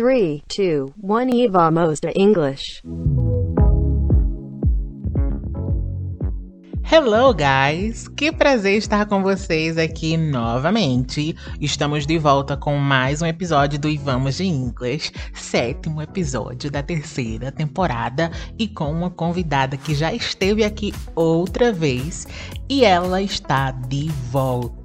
3, 2, 1 e vamos a English. Hello, guys! Que prazer estar com vocês aqui novamente. Estamos de volta com mais um episódio do Ivamos de Inglês, sétimo episódio da terceira temporada e com uma convidada que já esteve aqui outra vez e ela está de volta.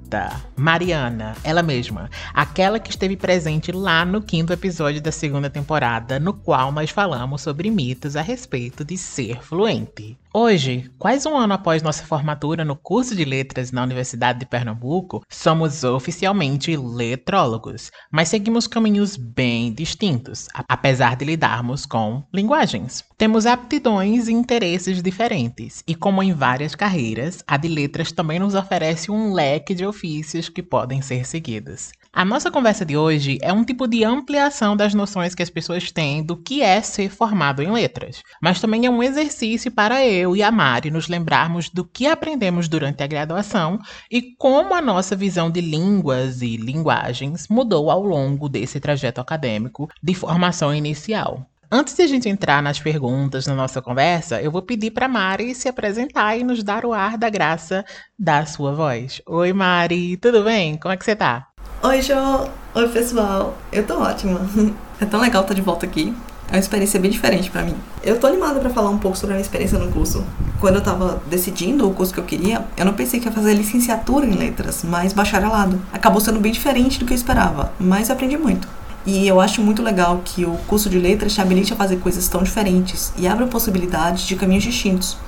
Mariana, ela mesma, aquela que esteve presente lá no quinto episódio da segunda temporada, no qual nós falamos sobre mitos a respeito de ser fluente. Hoje, quase um ano após nossa formatura no curso de letras na Universidade de Pernambuco, somos oficialmente letrólogos, mas seguimos caminhos bem distintos, apesar de lidarmos com linguagens. Temos aptidões e interesses diferentes, e como em várias carreiras, a de letras também nos oferece um leque de ofícios que podem ser seguidos. A nossa conversa de hoje é um tipo de ampliação das noções que as pessoas têm do que é ser formado em letras, mas também é um exercício para eu e a Mari nos lembrarmos do que aprendemos durante a graduação e como a nossa visão de línguas e linguagens mudou ao longo desse trajeto acadêmico de formação inicial. Antes de a gente entrar nas perguntas na nossa conversa, eu vou pedir para Mari se apresentar e nos dar o ar da graça da sua voz. Oi, Mari, tudo bem? Como é que você tá? Oi, Jo! Oi, pessoal! Eu tô ótima. É tão legal estar de volta aqui. É uma experiência bem diferente para mim. Eu tô animada para falar um pouco sobre a minha experiência no curso. Quando eu tava decidindo o curso que eu queria, eu não pensei que ia fazer licenciatura em letras, mas bacharelado. Acabou sendo bem diferente do que eu esperava, mas aprendi muito. E eu acho muito legal que o curso de letras te habilite a fazer coisas tão diferentes e abra possibilidades de caminhos distintos.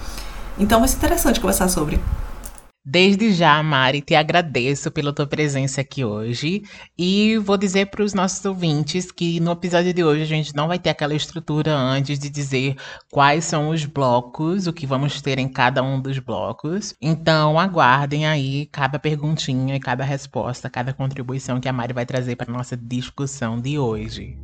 Então vai ser interessante conversar sobre. Desde já, Mari, te agradeço pela tua presença aqui hoje e vou dizer para os nossos ouvintes que no episódio de hoje a gente não vai ter aquela estrutura antes de dizer quais são os blocos, o que vamos ter em cada um dos blocos. Então, aguardem aí cada perguntinha e cada resposta, cada contribuição que a Mari vai trazer para nossa discussão de hoje.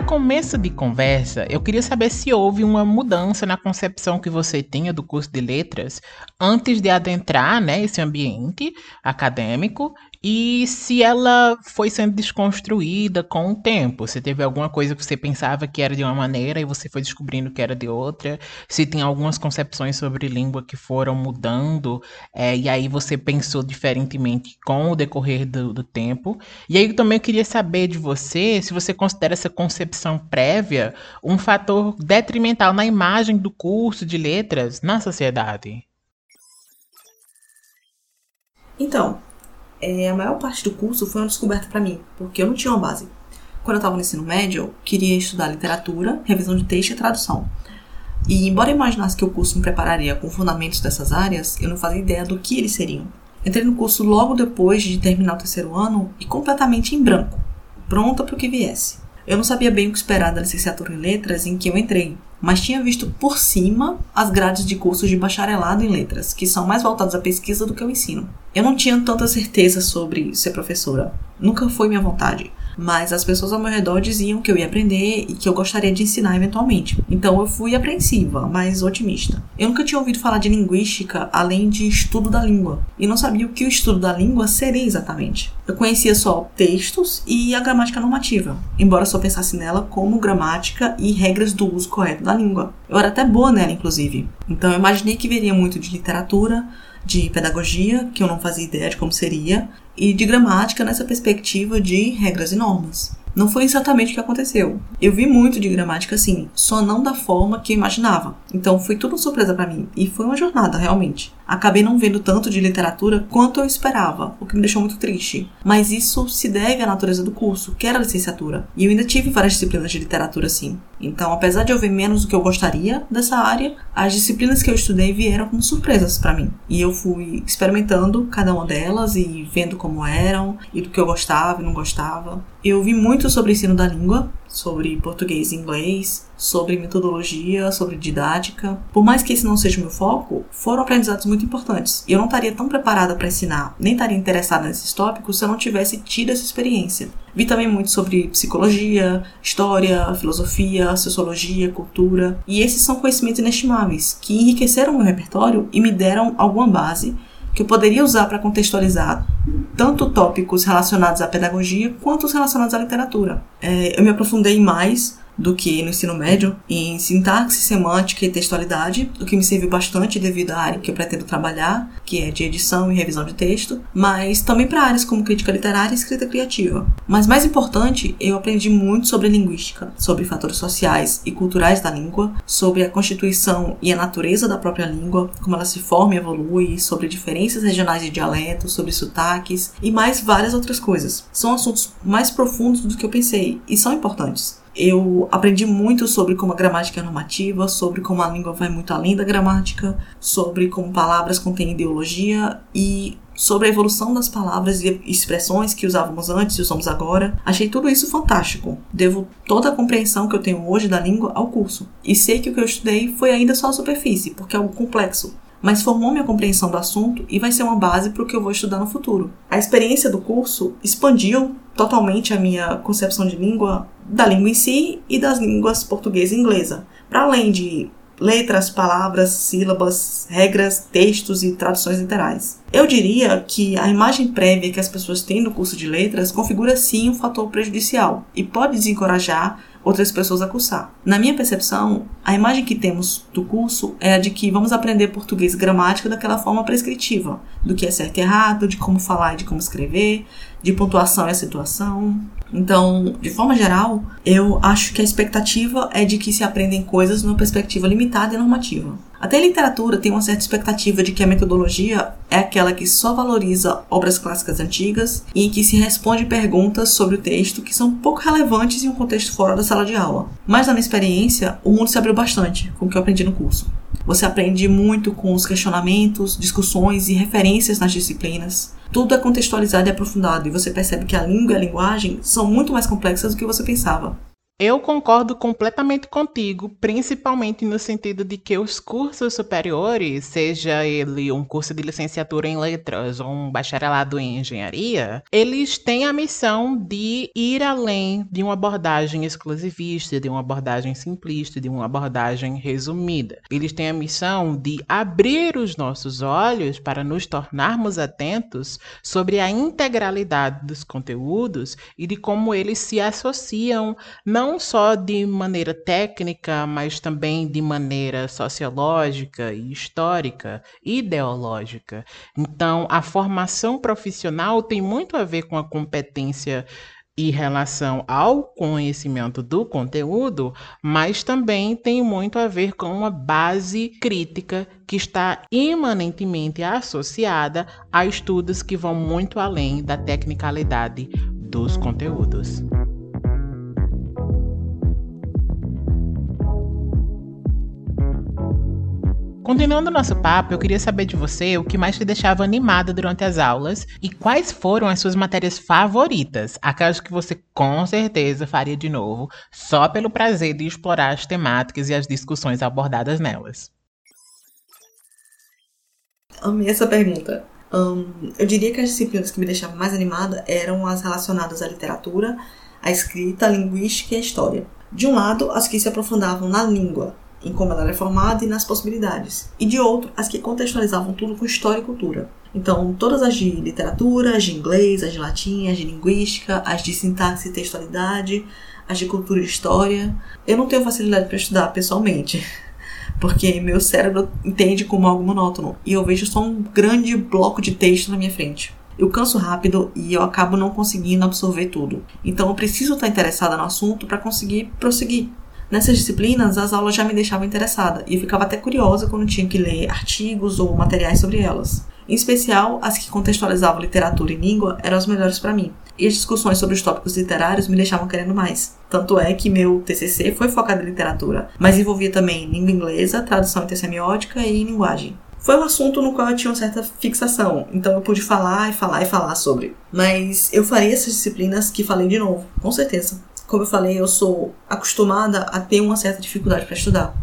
Para começo de conversa, eu queria saber se houve uma mudança na concepção que você tinha do curso de letras antes de adentrar né, esse ambiente acadêmico e se ela foi sendo desconstruída com o tempo. Se teve alguma coisa que você pensava que era de uma maneira e você foi descobrindo que era de outra. Se tem algumas concepções sobre língua que foram mudando é, e aí você pensou diferentemente com o decorrer do, do tempo. E aí eu também queria saber de você se você considera essa concepção prévia um fator detrimental na imagem do curso de letras na sociedade. Então, é, a maior parte do curso foi uma descoberta para mim, porque eu não tinha uma base. Quando eu estava no ensino médio, eu queria estudar literatura, revisão de texto e tradução. E embora eu imaginasse que o curso me prepararia com fundamentos dessas áreas, eu não fazia ideia do que eles seriam. Entrei no curso logo depois de terminar o terceiro ano e completamente em branco, pronta para o que viesse. Eu não sabia bem o que esperar da licenciatura em letras em que eu entrei, mas tinha visto por cima as grades de cursos de bacharelado em letras, que são mais voltados à pesquisa do que ao ensino. Eu não tinha tanta certeza sobre ser professora, nunca foi minha vontade mas as pessoas ao meu redor diziam que eu ia aprender e que eu gostaria de ensinar eventualmente. Então eu fui apreensiva, mas otimista. Eu nunca tinha ouvido falar de linguística além de estudo da língua, e não sabia o que o estudo da língua seria exatamente. Eu conhecia só textos e a gramática normativa, embora só pensasse nela como gramática e regras do uso correto da língua. Eu era até boa nela, inclusive. Então eu imaginei que veria muito de literatura, de pedagogia, que eu não fazia ideia de como seria, e de gramática nessa perspectiva de regras e normas. Não foi exatamente o que aconteceu. Eu vi muito de gramática assim, só não da forma que eu imaginava. Então foi tudo surpresa para mim e foi uma jornada realmente. Acabei não vendo tanto de literatura quanto eu esperava, o que me deixou muito triste. Mas isso se deve à natureza do curso, que era licenciatura. E eu ainda tive várias disciplinas de literatura assim. Então, apesar de eu ver menos do que eu gostaria dessa área, as disciplinas que eu estudei vieram como surpresas para mim. E eu fui experimentando cada uma delas e vendo como eram e do que eu gostava e não gostava. Eu vi muito sobre ensino da língua sobre português e inglês, sobre metodologia, sobre didática. Por mais que esse não seja o meu foco, foram aprendizados muito importantes. E eu não estaria tão preparada para ensinar, nem estaria interessada nesses tópicos se eu não tivesse tido essa experiência. Vi também muito sobre psicologia, história, filosofia, sociologia, cultura, e esses são conhecimentos inestimáveis que enriqueceram meu repertório e me deram alguma base que eu poderia usar para contextualizar tanto tópicos relacionados à pedagogia quanto os relacionados à literatura. É, eu me aprofundei mais do que no ensino médio em sintaxe, semântica e textualidade, o que me serviu bastante devido à área que eu pretendo trabalhar, que é de edição e revisão de texto, mas também para áreas como crítica literária e escrita criativa. Mas mais importante, eu aprendi muito sobre linguística, sobre fatores sociais e culturais da língua, sobre a constituição e a natureza da própria língua, como ela se forma e evolui, sobre diferenças regionais de dialetos, sobre sotaques e mais várias outras coisas. São assuntos mais profundos do que eu pensei e são importantes. Eu aprendi muito sobre como a gramática é normativa, sobre como a língua vai muito além da gramática, sobre como palavras contêm ideologia e sobre a evolução das palavras e expressões que usávamos antes e usamos agora. Achei tudo isso fantástico. Devo toda a compreensão que eu tenho hoje da língua ao curso. E sei que o que eu estudei foi ainda só a superfície, porque é algo complexo mas formou minha compreensão do assunto e vai ser uma base para o que eu vou estudar no futuro. A experiência do curso expandiu totalmente a minha concepção de língua, da língua em si e das línguas portuguesa e inglesa, para além de letras, palavras, sílabas, regras, textos e traduções literais. Eu diria que a imagem prévia que as pessoas têm no curso de letras configura sim um fator prejudicial e pode desencorajar outras pessoas a cursar. Na minha percepção, a imagem que temos do curso é a de que vamos aprender português gramática daquela forma prescritiva, do que é certo e errado, de como falar e de como escrever, de pontuação e acentuação. Então, de forma geral, eu acho que a expectativa é de que se aprendem coisas numa perspectiva limitada e normativa. Até a literatura tem uma certa expectativa de que a metodologia é aquela que só valoriza obras clássicas antigas e em que se responde perguntas sobre o texto que são pouco relevantes em um contexto fora da sala de aula. Mas na minha experiência, o mundo se abriu bastante com o que eu aprendi no curso. Você aprende muito com os questionamentos, discussões e referências nas disciplinas. Tudo é contextualizado e aprofundado, e você percebe que a língua e a linguagem são muito mais complexas do que você pensava. Eu concordo completamente contigo, principalmente no sentido de que os cursos superiores, seja ele um curso de licenciatura em letras ou um bacharelado em engenharia, eles têm a missão de ir além de uma abordagem exclusivista, de uma abordagem simplista, de uma abordagem resumida. Eles têm a missão de abrir os nossos olhos para nos tornarmos atentos sobre a integralidade dos conteúdos e de como eles se associam não não só de maneira técnica, mas também de maneira sociológica histórica ideológica. Então, a formação profissional tem muito a ver com a competência em relação ao conhecimento do conteúdo, mas também tem muito a ver com uma base crítica que está imanentemente associada a estudos que vão muito além da tecnicalidade dos conteúdos. Continuando nosso papo, eu queria saber de você o que mais te deixava animada durante as aulas e quais foram as suas matérias favoritas, aquelas que você com certeza faria de novo, só pelo prazer de explorar as temáticas e as discussões abordadas nelas. Amei essa pergunta. Eu diria que as disciplinas que me deixavam mais animada eram as relacionadas à literatura, à escrita, à linguística e à história. De um lado, as que se aprofundavam na língua, em como ela era formada e nas possibilidades, e de outro, as que contextualizavam tudo com história e cultura. Então, todas as de literatura, as de inglês, as de latim, as de linguística, as de sintaxe e textualidade, as de cultura e história. Eu não tenho facilidade para estudar pessoalmente, porque meu cérebro entende como algo monótono e eu vejo só um grande bloco de texto na minha frente. Eu canso rápido e eu acabo não conseguindo absorver tudo. Então eu preciso estar interessada no assunto para conseguir prosseguir. Nessas disciplinas, as aulas já me deixavam interessada e eu ficava até curiosa quando tinha que ler artigos ou materiais sobre elas. Em especial, as que contextualizavam literatura e língua eram as melhores para mim. E as discussões sobre os tópicos literários me deixavam querendo mais. Tanto é que meu TCC foi focado em literatura, mas envolvia também língua inglesa, tradução intersemiótica e linguagem. Foi um assunto no qual eu tinha uma certa fixação, então eu pude falar e falar e falar sobre. Mas eu faria essas disciplinas que falei de novo, com certeza como eu falei, eu sou acostumada a ter uma certa dificuldade para estudar.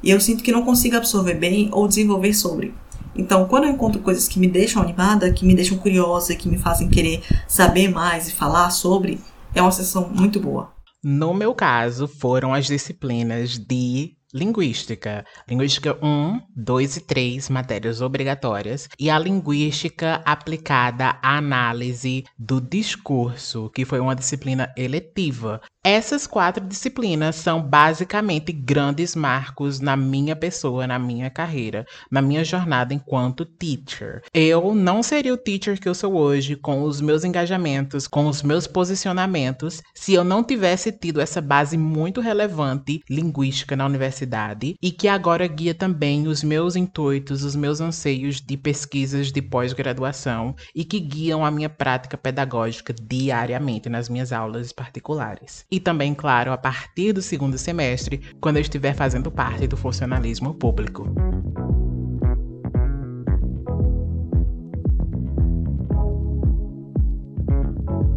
E eu sinto que não consigo absorver bem ou desenvolver sobre. Então, quando eu encontro coisas que me deixam animada, que me deixam curiosa, que me fazem querer saber mais e falar sobre, é uma sessão muito boa. No meu caso, foram as disciplinas de Linguística. Linguística 1, 2 e 3, matérias obrigatórias. E a linguística aplicada à análise do discurso, que foi uma disciplina eletiva. Essas quatro disciplinas são basicamente grandes marcos na minha pessoa, na minha carreira, na minha jornada enquanto teacher. Eu não seria o teacher que eu sou hoje, com os meus engajamentos, com os meus posicionamentos, se eu não tivesse tido essa base muito relevante linguística na universidade e que agora guia também os meus intuitos, os meus anseios de pesquisas de pós-graduação e que guiam a minha prática pedagógica diariamente nas minhas aulas particulares e também, claro, a partir do segundo semestre, quando eu estiver fazendo parte do funcionalismo público.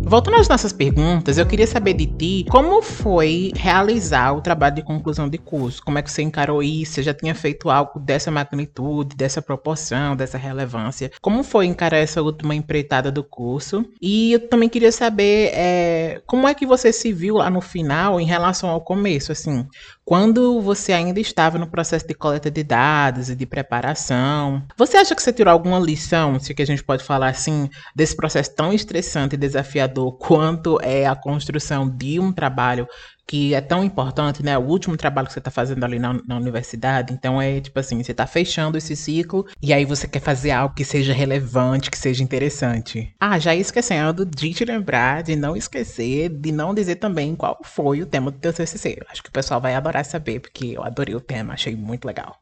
Voltando às nossas perguntas, eu queria saber de ti como foi realizar o trabalho de conclusão de curso? Como é que você encarou isso? Você já tinha feito algo dessa magnitude, dessa proporção, dessa relevância? Como foi encarar essa última empreitada do curso? E eu também queria saber é, como é que você se viu lá no final em relação ao começo, assim, quando você ainda estava no processo de coleta de dados e de preparação. Você acha que você tirou alguma lição, se que a gente pode falar assim, desse processo tão estressante e desafiador quanto é a construção de um trabalho que é tão importante, né? O último trabalho que você está fazendo ali na, na, universidade. Então é tipo assim, você está fechando esse ciclo e aí você quer fazer algo que seja relevante, que seja interessante. Ah, já esquecendo de te lembrar, de não esquecer, de não dizer também qual foi o tema do teu TCC. Acho que o pessoal vai adorar saber, porque eu adorei o tema, achei muito legal.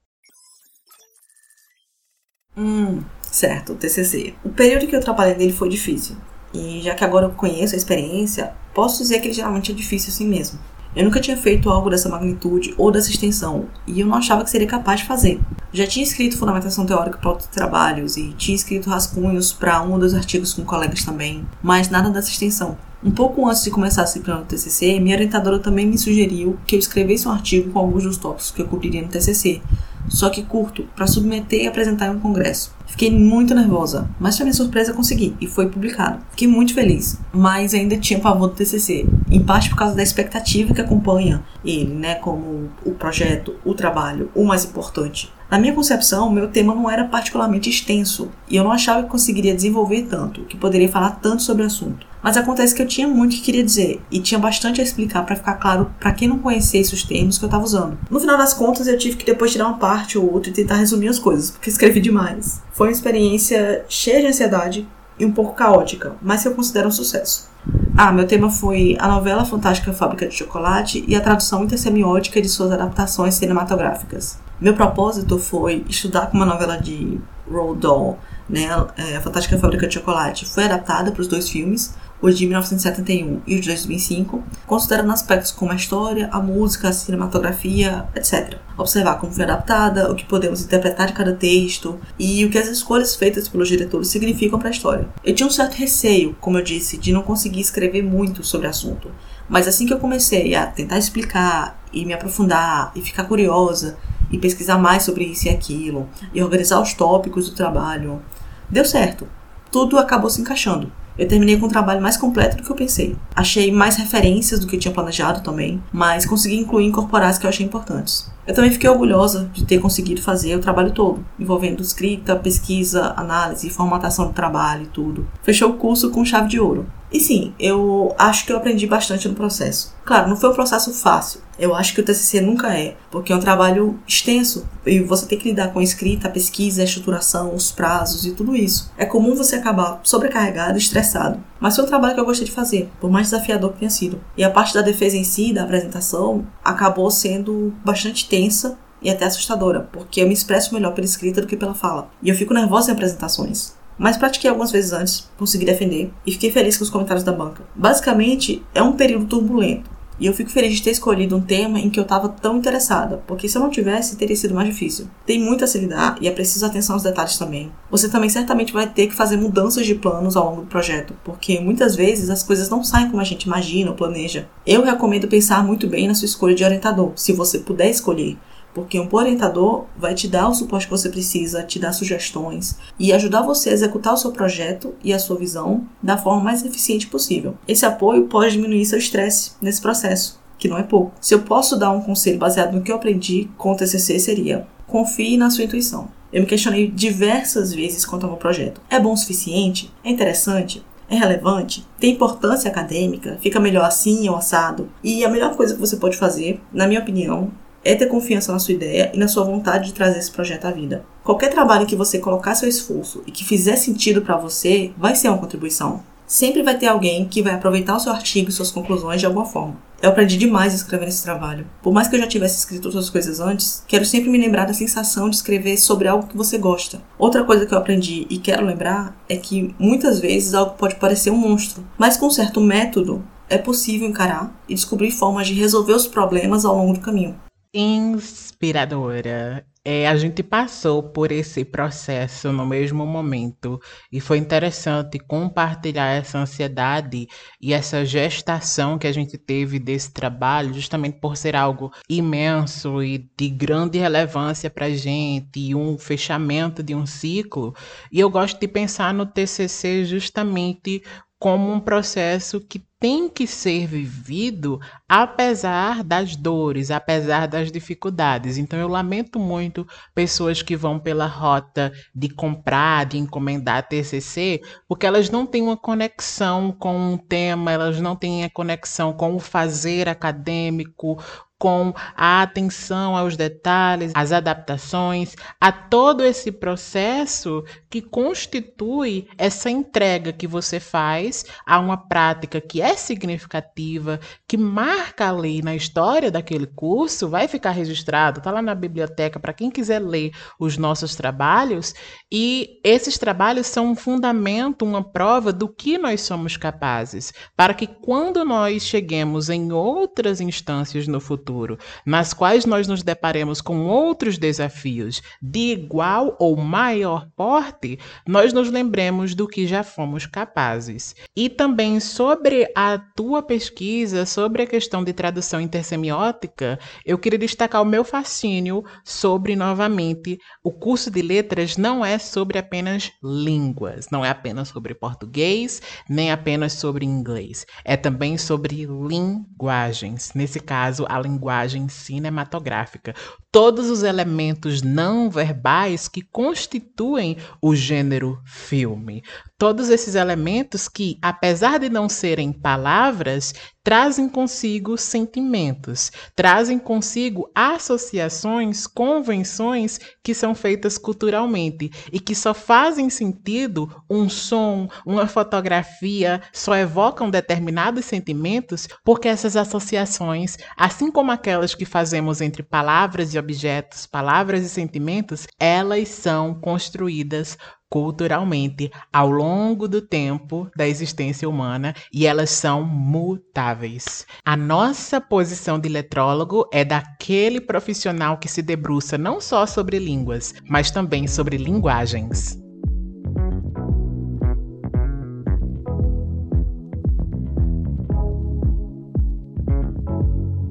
Hum, certo, o TCC. O período que eu trabalhei nele foi difícil. E já que agora eu conheço a experiência, posso dizer que ele geralmente é difícil assim mesmo. Eu nunca tinha feito algo dessa magnitude ou dessa extensão, e eu não achava que seria capaz de fazer. Já tinha escrito fundamentação teórica para outros trabalhos e tinha escrito rascunhos para um dos artigos com colegas também, mas nada dessa extensão. Um pouco antes de começar a disciplina do TCC, minha orientadora também me sugeriu que eu escrevesse um artigo com alguns dos tópicos que eu cobriria no TCC, só que curto, para submeter e apresentar em um congresso. Fiquei muito nervosa, mas para minha surpresa consegui e foi publicado. Fiquei muito feliz, mas ainda tinha pavor do TCC, em parte por causa da expectativa que acompanha ele, né, como o projeto, o trabalho, o mais importante. Na minha concepção, meu tema não era particularmente extenso e eu não achava que conseguiria desenvolver tanto, que poderia falar tanto sobre o assunto. Mas acontece que eu tinha muito que queria dizer e tinha bastante a explicar para ficar claro para quem não conhecesse os termos que eu estava usando. No final das contas, eu tive que depois tirar uma parte ou outra e tentar resumir as coisas, porque escrevi demais. Foi uma experiência cheia de ansiedade e um pouco caótica, mas que eu considero um sucesso. Ah, meu tema foi a novela fantástica Fábrica de Chocolate e a tradução intersemiótica de suas adaptações cinematográficas. Meu propósito foi estudar como a novela de Roald Dahl, né, é, a Fantástica Fábrica de Chocolate, foi adaptada para os dois filmes, o de 1971 e o de 2005, considerando aspectos como a história, a música, a cinematografia, etc. Observar como foi adaptada, o que podemos interpretar de cada texto e o que as escolhas feitas pelos diretores significam para a história. Eu tinha um certo receio, como eu disse, de não conseguir escrever muito sobre o assunto, mas assim que eu comecei a tentar explicar e me aprofundar e ficar curiosa e pesquisar mais sobre isso e aquilo e organizar os tópicos do trabalho, deu certo. Tudo acabou se encaixando. Eu terminei com um trabalho mais completo do que eu pensei. Achei mais referências do que eu tinha planejado também, mas consegui incluir e incorporar as que eu achei importantes. Eu também fiquei orgulhosa de ter conseguido fazer o trabalho todo, envolvendo escrita, pesquisa, análise, formatação do trabalho e tudo. Fechou o curso com chave de ouro. E sim, eu acho que eu aprendi bastante no processo. Claro, não foi um processo fácil. Eu acho que o TCC nunca é, porque é um trabalho extenso e você tem que lidar com a escrita, a pesquisa, a estruturação, os prazos e tudo isso. É comum você acabar sobrecarregado, estressado. Mas foi um trabalho que eu gostei de fazer, por mais desafiador que tenha sido. E a parte da defesa em si, da apresentação, acabou sendo bastante tensa e até assustadora, porque eu me expresso melhor pela escrita do que pela fala. E eu fico nervosa em apresentações mas pratiquei algumas vezes antes, consegui defender e fiquei feliz com os comentários da banca. Basicamente, é um período turbulento. E eu fico feliz de ter escolhido um tema em que eu estava tão interessada, porque se eu não tivesse, teria sido mais difícil. Tem muito a se lidar e é preciso atenção aos detalhes também. Você também certamente vai ter que fazer mudanças de planos ao longo do projeto, porque muitas vezes as coisas não saem como a gente imagina ou planeja. Eu recomendo pensar muito bem na sua escolha de orientador, se você puder escolher porque um orientador vai te dar o suporte que você precisa, te dar sugestões e ajudar você a executar o seu projeto e a sua visão da forma mais eficiente possível. Esse apoio pode diminuir seu estresse nesse processo, que não é pouco. Se eu posso dar um conselho baseado no que eu aprendi com o TCC seria: confie na sua intuição. Eu me questionei diversas vezes quanto ao meu projeto. É bom o suficiente? É interessante? É relevante? Tem importância acadêmica? Fica melhor assim ou assado? E a melhor coisa que você pode fazer, na minha opinião, é ter confiança na sua ideia e na sua vontade de trazer esse projeto à vida. Qualquer trabalho que você colocar seu esforço e que fizer sentido para você vai ser uma contribuição. Sempre vai ter alguém que vai aproveitar o seu artigo e suas conclusões de alguma forma. Eu aprendi demais escrevendo esse trabalho. Por mais que eu já tivesse escrito outras coisas antes, quero sempre me lembrar da sensação de escrever sobre algo que você gosta. Outra coisa que eu aprendi e quero lembrar é que muitas vezes algo pode parecer um monstro, mas com certo método é possível encarar e descobrir formas de resolver os problemas ao longo do caminho inspiradora. É, a gente passou por esse processo no mesmo momento e foi interessante compartilhar essa ansiedade e essa gestação que a gente teve desse trabalho, justamente por ser algo imenso e de grande relevância para a gente e um fechamento de um ciclo. E eu gosto de pensar no TCC justamente como um processo que tem que ser vivido apesar das dores, apesar das dificuldades. Então eu lamento muito pessoas que vão pela rota de comprar, de encomendar TCC, porque elas não têm uma conexão com um tema, elas não têm a conexão com o fazer acadêmico, com a atenção aos detalhes, às adaptações, a todo esse processo que constitui essa entrega que você faz a uma prática que é significativa, que marca ali na história daquele curso, vai ficar registrado, está lá na biblioteca para quem quiser ler os nossos trabalhos, e esses trabalhos são um fundamento, uma prova do que nós somos capazes, para que quando nós cheguemos em outras instâncias no futuro, nas quais nós nos deparemos com outros desafios de igual ou maior porte, nós nos lembremos do que já fomos capazes. E também sobre a tua pesquisa, sobre a questão de tradução intersemiótica, eu queria destacar o meu fascínio sobre, novamente, o curso de letras não é sobre apenas línguas, não é apenas sobre português, nem apenas sobre inglês. É também sobre linguagens. Nesse caso, a linguagem cinematográfica. Todos os elementos não verbais que constituem o gênero filme. Todos esses elementos que, apesar de não serem palavras, trazem consigo sentimentos, trazem consigo associações, convenções que são feitas culturalmente e que só fazem sentido um som, uma fotografia, só evocam determinados sentimentos porque essas associações, assim como aquelas que fazemos entre palavras e objetos, palavras e sentimentos, elas são construídas culturalmente ao longo do tempo da existência humana e elas são mutáveis. A nossa posição de letrólogo é daquele profissional que se debruça não só sobre línguas, mas também sobre linguagens.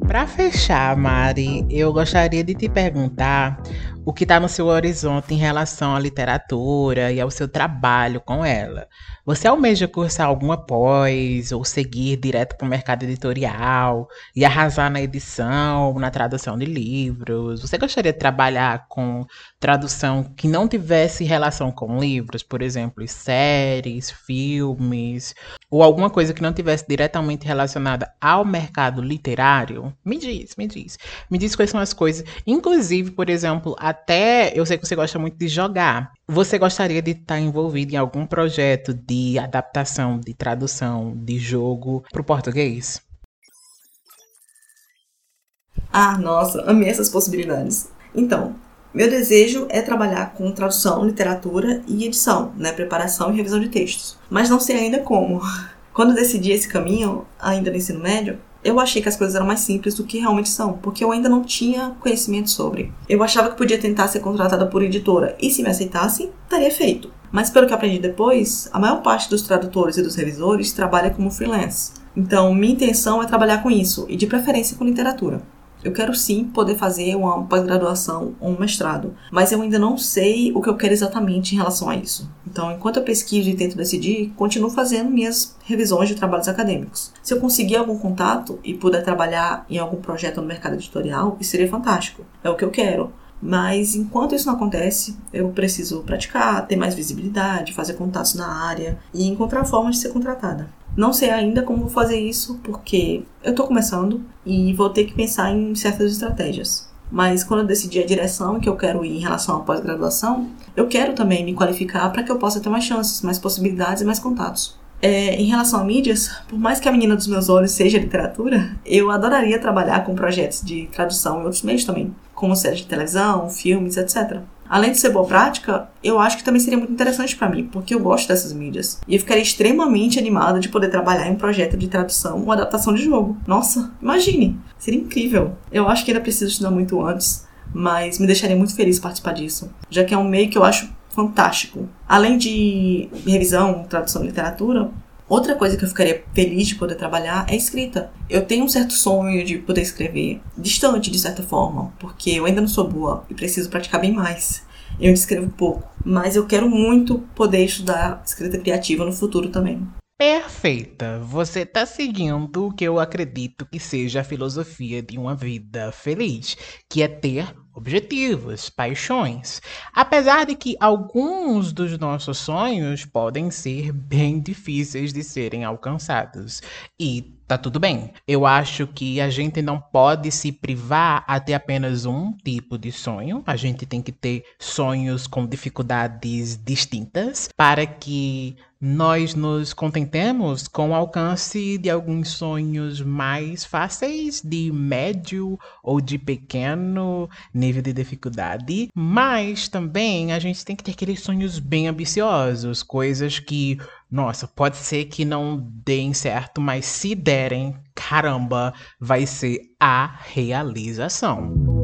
Para fechar, Mari, eu gostaria de te perguntar o que está no seu horizonte em relação à literatura e ao seu trabalho com ela. Você almeja cursar alguma pós ou seguir direto para o mercado editorial e arrasar na edição, na tradução de livros? Você gostaria de trabalhar com tradução que não tivesse relação com livros, por exemplo, séries, filmes, ou alguma coisa que não tivesse diretamente relacionada ao mercado literário? Me diz, me diz. Me diz quais são as coisas. Inclusive, por exemplo, até eu sei que você gosta muito de jogar. Você gostaria de estar envolvido em algum projeto de adaptação, de tradução de jogo para o português? Ah, nossa, amei essas possibilidades. Então, meu desejo é trabalhar com tradução, literatura e edição, né, preparação e revisão de textos. Mas não sei ainda como. Quando decidi esse caminho, ainda no ensino médio, eu achei que as coisas eram mais simples do que realmente são, porque eu ainda não tinha conhecimento sobre. Eu achava que podia tentar ser contratada por editora e se me aceitasse, estaria feito. Mas pelo que aprendi depois, a maior parte dos tradutores e dos revisores trabalha como freelance. Então, minha intenção é trabalhar com isso e de preferência com literatura. Eu quero sim poder fazer uma pós-graduação ou um mestrado, mas eu ainda não sei o que eu quero exatamente em relação a isso. Então, enquanto eu pesquiso e tento decidir, continuo fazendo minhas revisões de trabalhos acadêmicos. Se eu conseguir algum contato e puder trabalhar em algum projeto no mercado editorial, isso seria fantástico. É o que eu quero. Mas enquanto isso não acontece, eu preciso praticar, ter mais visibilidade, fazer contatos na área e encontrar formas de ser contratada. Não sei ainda como vou fazer isso, porque eu estou começando e vou ter que pensar em certas estratégias. Mas quando eu decidi a direção que eu quero ir em relação à pós-graduação, eu quero também me qualificar para que eu possa ter mais chances, mais possibilidades e mais contatos. É, em relação a mídias, por mais que a menina dos meus olhos seja literatura, eu adoraria trabalhar com projetos de tradução em outros meios também, como séries de televisão, filmes, etc. Além de ser boa prática, eu acho que também seria muito interessante para mim, porque eu gosto dessas mídias. E eu ficaria extremamente animada de poder trabalhar em um projeto de tradução ou adaptação de jogo. Nossa, imagine! Seria incrível. Eu acho que ainda preciso estudar muito antes, mas me deixaria muito feliz participar disso, já que é um meio que eu acho fantástico. Além de revisão, tradução e literatura, Outra coisa que eu ficaria feliz de poder trabalhar é escrita. Eu tenho um certo sonho de poder escrever, distante de certa forma, porque eu ainda não sou boa e preciso praticar bem mais. Eu escrevo pouco, mas eu quero muito poder estudar escrita criativa no futuro também. Perfeita! Você está seguindo o que eu acredito que seja a filosofia de uma vida feliz, que é ter objetivos, paixões. Apesar de que alguns dos nossos sonhos podem ser bem difíceis de serem alcançados. E tá tudo bem. Eu acho que a gente não pode se privar a ter apenas um tipo de sonho. A gente tem que ter sonhos com dificuldades distintas para que nós nos contentemos com o alcance de alguns sonhos mais fáceis, de médio ou de pequeno nível de dificuldade, mas também a gente tem que ter aqueles sonhos bem ambiciosos, coisas que, nossa, pode ser que não deem certo, mas se derem, caramba, vai ser a realização.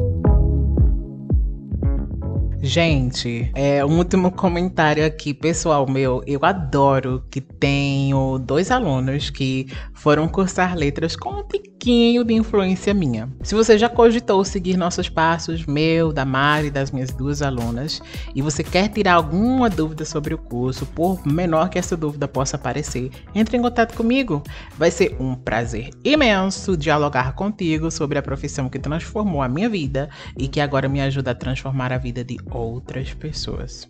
Gente, é um último comentário aqui, pessoal meu. Eu adoro que tenho dois alunos que foram cursar letras com um pouquinho de influência minha. Se você já cogitou seguir nossos passos, meu, da Mari e das minhas duas alunas, e você quer tirar alguma dúvida sobre o curso, por menor que essa dúvida possa parecer, entre em contato comigo. Vai ser um prazer imenso dialogar contigo sobre a profissão que transformou a minha vida e que agora me ajuda a transformar a vida de outras pessoas.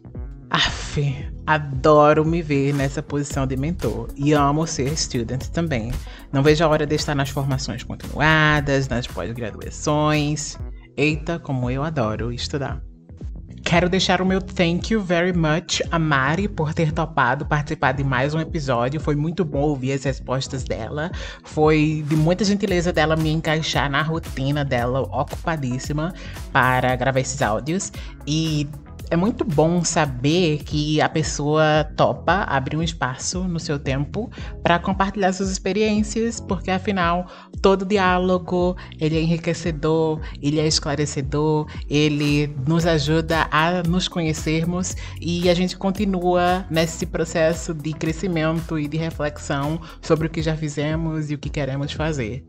Aff, adoro me ver nessa posição de mentor e amo ser student também. Não vejo a hora de estar nas formações continuadas, nas pós-graduações. Eita, como eu adoro estudar. Quero deixar o meu thank you very much a Mari por ter topado participar de mais um episódio. Foi muito bom ouvir as respostas dela. Foi de muita gentileza dela me encaixar na rotina dela, ocupadíssima, para gravar esses áudios. E é muito bom saber que a pessoa topa abrir um espaço no seu tempo para compartilhar suas experiências, porque afinal todo diálogo ele é enriquecedor, ele é esclarecedor, ele nos ajuda a nos conhecermos e a gente continua nesse processo de crescimento e de reflexão sobre o que já fizemos e o que queremos fazer.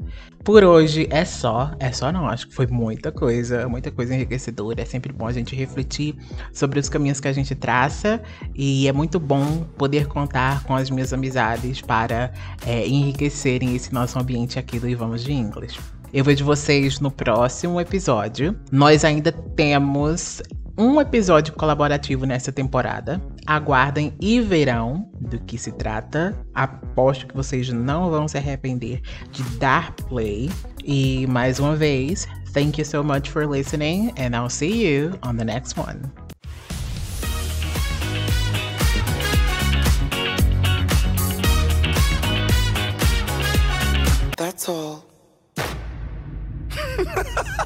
Por hoje é só, é só não, acho que foi muita coisa, muita coisa enriquecedora. É sempre bom a gente refletir sobre os caminhos que a gente traça e é muito bom poder contar com as minhas amizades para é, enriquecerem esse nosso ambiente aqui do Ivamos de Inglês. Eu vejo vocês no próximo episódio. Nós ainda temos um episódio colaborativo nessa temporada. Aguardem e verão do que se trata. Aposto que vocês não vão se arrepender de dar play. E mais uma vez, thank you so much for listening, and I'll see you on the next one. That's all.